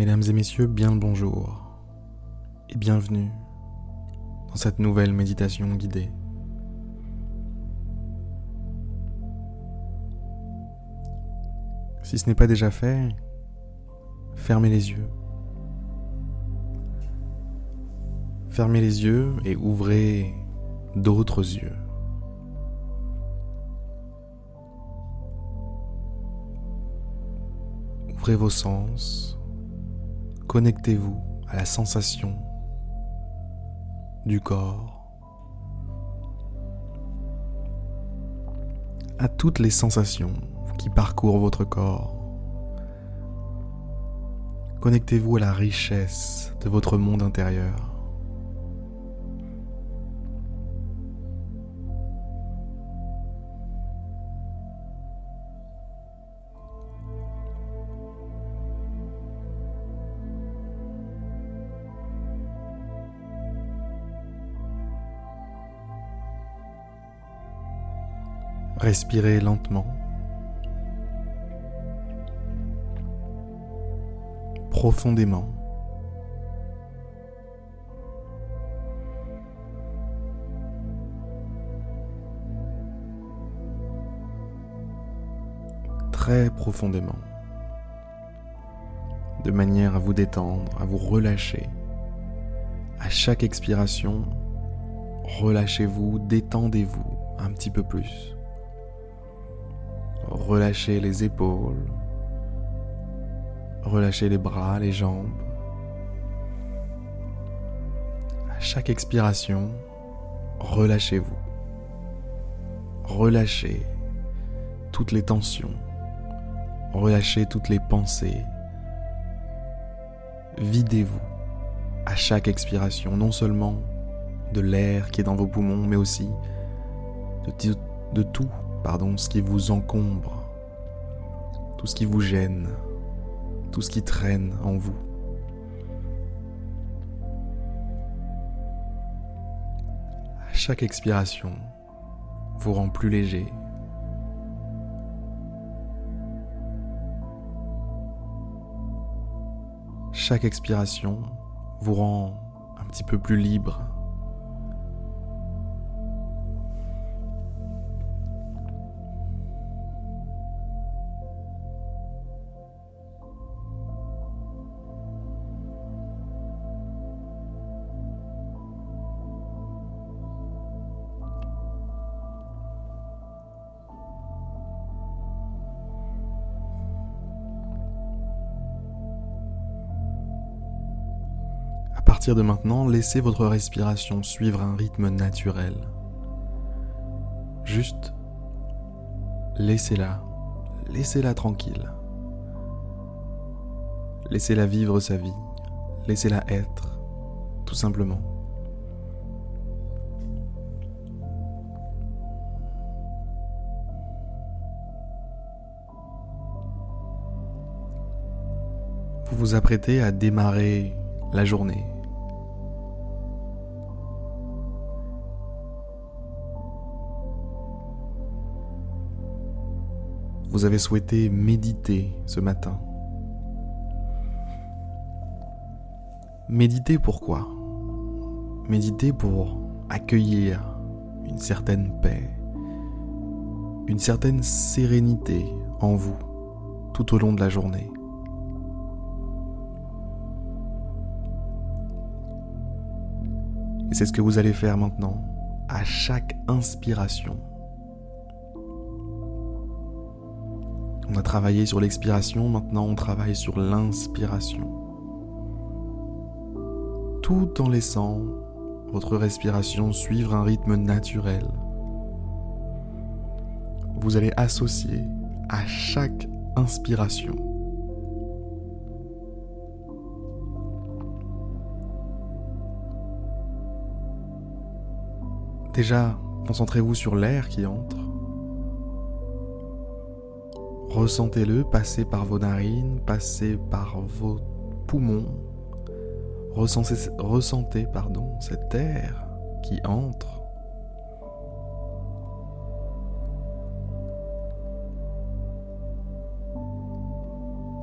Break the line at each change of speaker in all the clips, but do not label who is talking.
Mesdames et messieurs, bien le bonjour et bienvenue dans cette nouvelle méditation guidée. Si ce n'est pas déjà fait, fermez les yeux. Fermez les yeux et ouvrez d'autres yeux. Ouvrez vos sens, connectez-vous à la sensation du corps, à toutes les sensations qui parcourent votre corps. Connectez-vous à la richesse de votre monde intérieur. Respirez lentement. Profondément. Très profondément. De manière à vous détendre, à vous relâcher. À chaque expiration, relâchez-vous, détendez-vous un petit peu plus. Relâchez les épaules. Relâchez les bras, les jambes. À chaque expiration, relâchez-vous. Relâchez toutes les tensions. Relâchez toutes les pensées. Videz-vous à chaque expiration, non seulement de l'air qui est dans vos poumons, mais aussi de, de tout pardon, ce qui vous encombre, tout ce qui vous gêne, tout ce qui traîne en vous. Chaque expiration vous rend plus léger. Chaque expiration vous rend un petit peu plus libre. Partir de maintenant, laissez votre respiration suivre un rythme naturel. Juste laissez-la, laissez-la tranquille. Laissez-la vivre sa vie, laissez-la être, tout simplement. Vous vous apprêtez à démarrer la journée, vous avez souhaité méditer ce matin. Méditer pourquoi Méditer pour accueillir une certaine paix, une certaine sérénité en vous tout au long de la journée. Et c'est ce que vous allez faire maintenant à chaque inspiration. On a travaillé sur l'expiration, maintenant on travaille sur l'inspiration. Tout en laissant votre respiration suivre un rythme naturel. Vous allez associer à chaque inspiration Déjà, concentrez-vous sur l'air qui entre. Ressentez-le passer par vos narines, passer par vos poumons. Ressentez, ressentez pardon, cet air qui entre.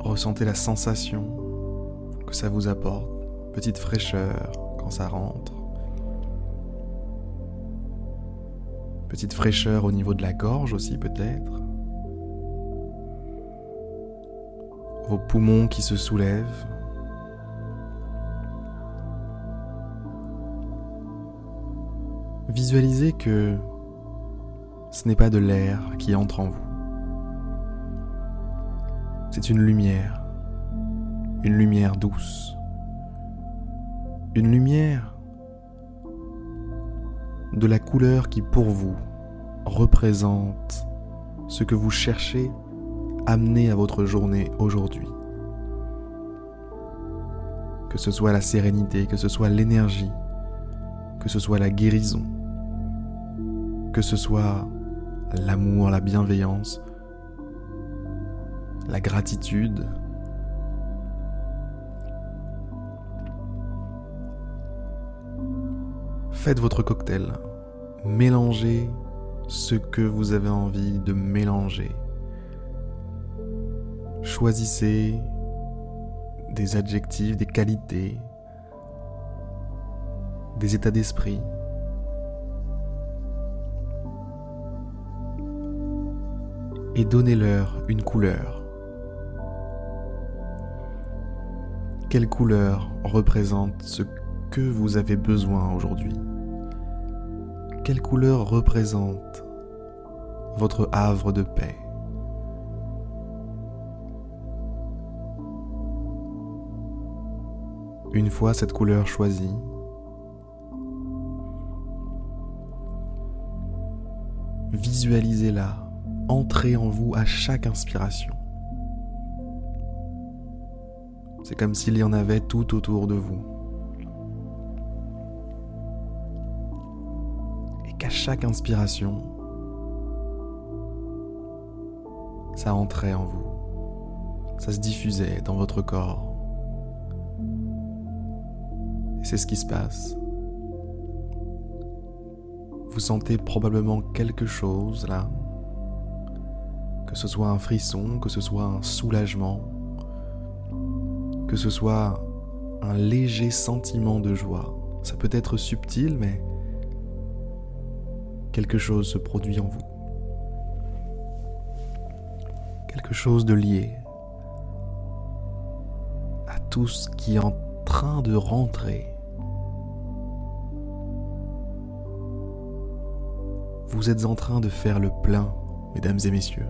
Ressentez la sensation ça vous apporte. Petite fraîcheur quand ça rentre. Petite fraîcheur au niveau de la gorge aussi peut-être. Vos poumons qui se soulèvent. Visualisez que ce n'est pas de l'air qui entre en vous. C'est une lumière, une lumière douce, une lumière de la couleur qui pour vous représente ce que vous cherchez amener à votre journée aujourd'hui. Que ce soit la sérénité, que ce soit l'énergie, que ce soit la guérison, que ce soit l'amour, la bienveillance, la gratitude. Faites votre cocktail. Mélangez ce que vous avez envie de mélanger. Choisissez des adjectifs, des qualités, des états d'esprit. Et donnez-leur une couleur. Quelle couleur représente ce que vous avez besoin aujourd'hui? Quelle couleur représente votre havre de paix? Une fois cette couleur choisie, visualisez-la entrer en vous à chaque inspiration. C'est comme s'il y en avait tout autour de vous. Et qu'à chaque inspiration, ça entrait en vous. Ça se diffusait dans votre corps. C'est ce qui se passe. Vous sentez probablement quelque chose là. Que ce soit un frisson, que ce soit un soulagement, que ce soit un léger sentiment de joie. Ça peut être subtil, mais quelque chose se produit en vous. Quelque chose de lié à tout ce qui est en train de rentrer. Vous êtes en train de faire le plein, mesdames et messieurs.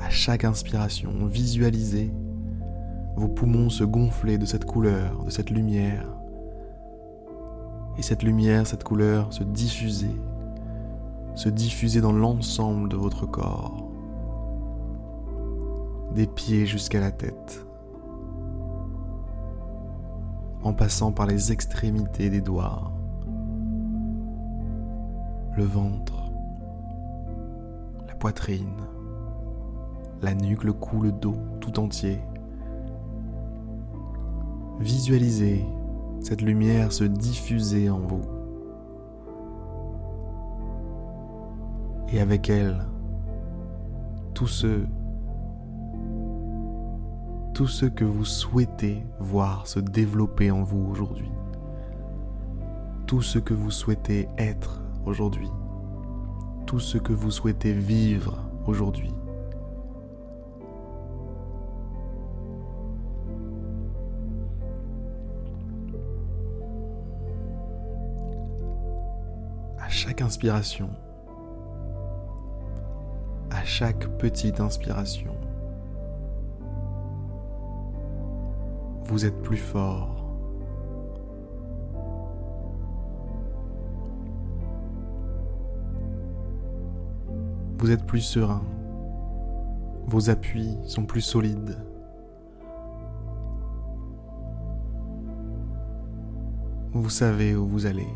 À chaque inspiration, visualisez vos poumons se gonfler de cette couleur, de cette lumière. Et cette lumière, cette couleur se diffuser, se diffuser dans l'ensemble de votre corps, des pieds jusqu'à la tête, en passant par les extrémités des doigts, le ventre, la poitrine, la nuque, le cou, le dos, tout entier. Visualisez cette lumière se diffuser en vous. Et avec elle, tout ce, tout ce que vous souhaitez voir se développer en vous aujourd'hui. Tout ce que vous souhaitez être aujourd'hui. Tout ce que vous souhaitez vivre aujourd'hui. chaque inspiration, à chaque petite inspiration, vous êtes plus fort. Vous êtes plus serein. Vos appuis sont plus solides. Vous savez où vous allez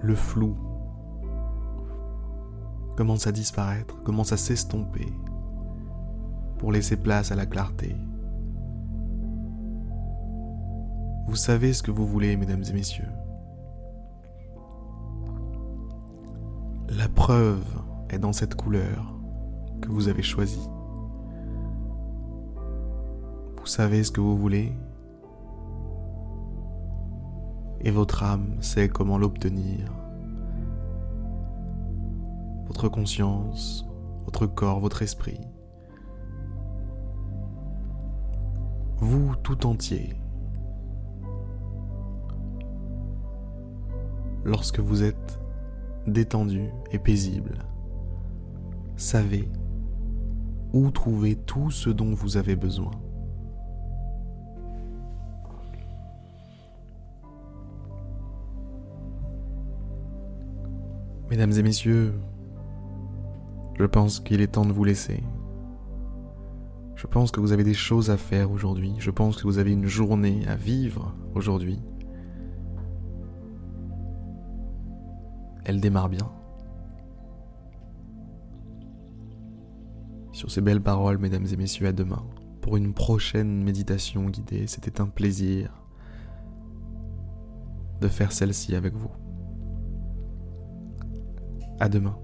le flou commence à disparaître, commence à s'estomper? Pour laisser place à la clarté. Vous savez ce que vous voulez, mesdames et messieurs. La preuve est dans cette couleur que vous avez choisie. Vous savez ce que vous voulez et votre âme sait comment l'obtenir. Votre conscience, votre corps, votre esprit. Vous tout entier. Lorsque vous êtes détendu et paisible, savez où trouver tout ce dont vous avez besoin. Mesdames et messieurs, je pense qu'il est temps de vous laisser. Je pense que vous avez des choses à faire aujourd'hui. Je pense que vous avez une journée à vivre aujourd'hui. Elle démarre bien. Sur ces belles paroles, mesdames et messieurs, à demain pour une prochaine méditation guidée. C'était un plaisir de faire celle-ci avec vous. À demain.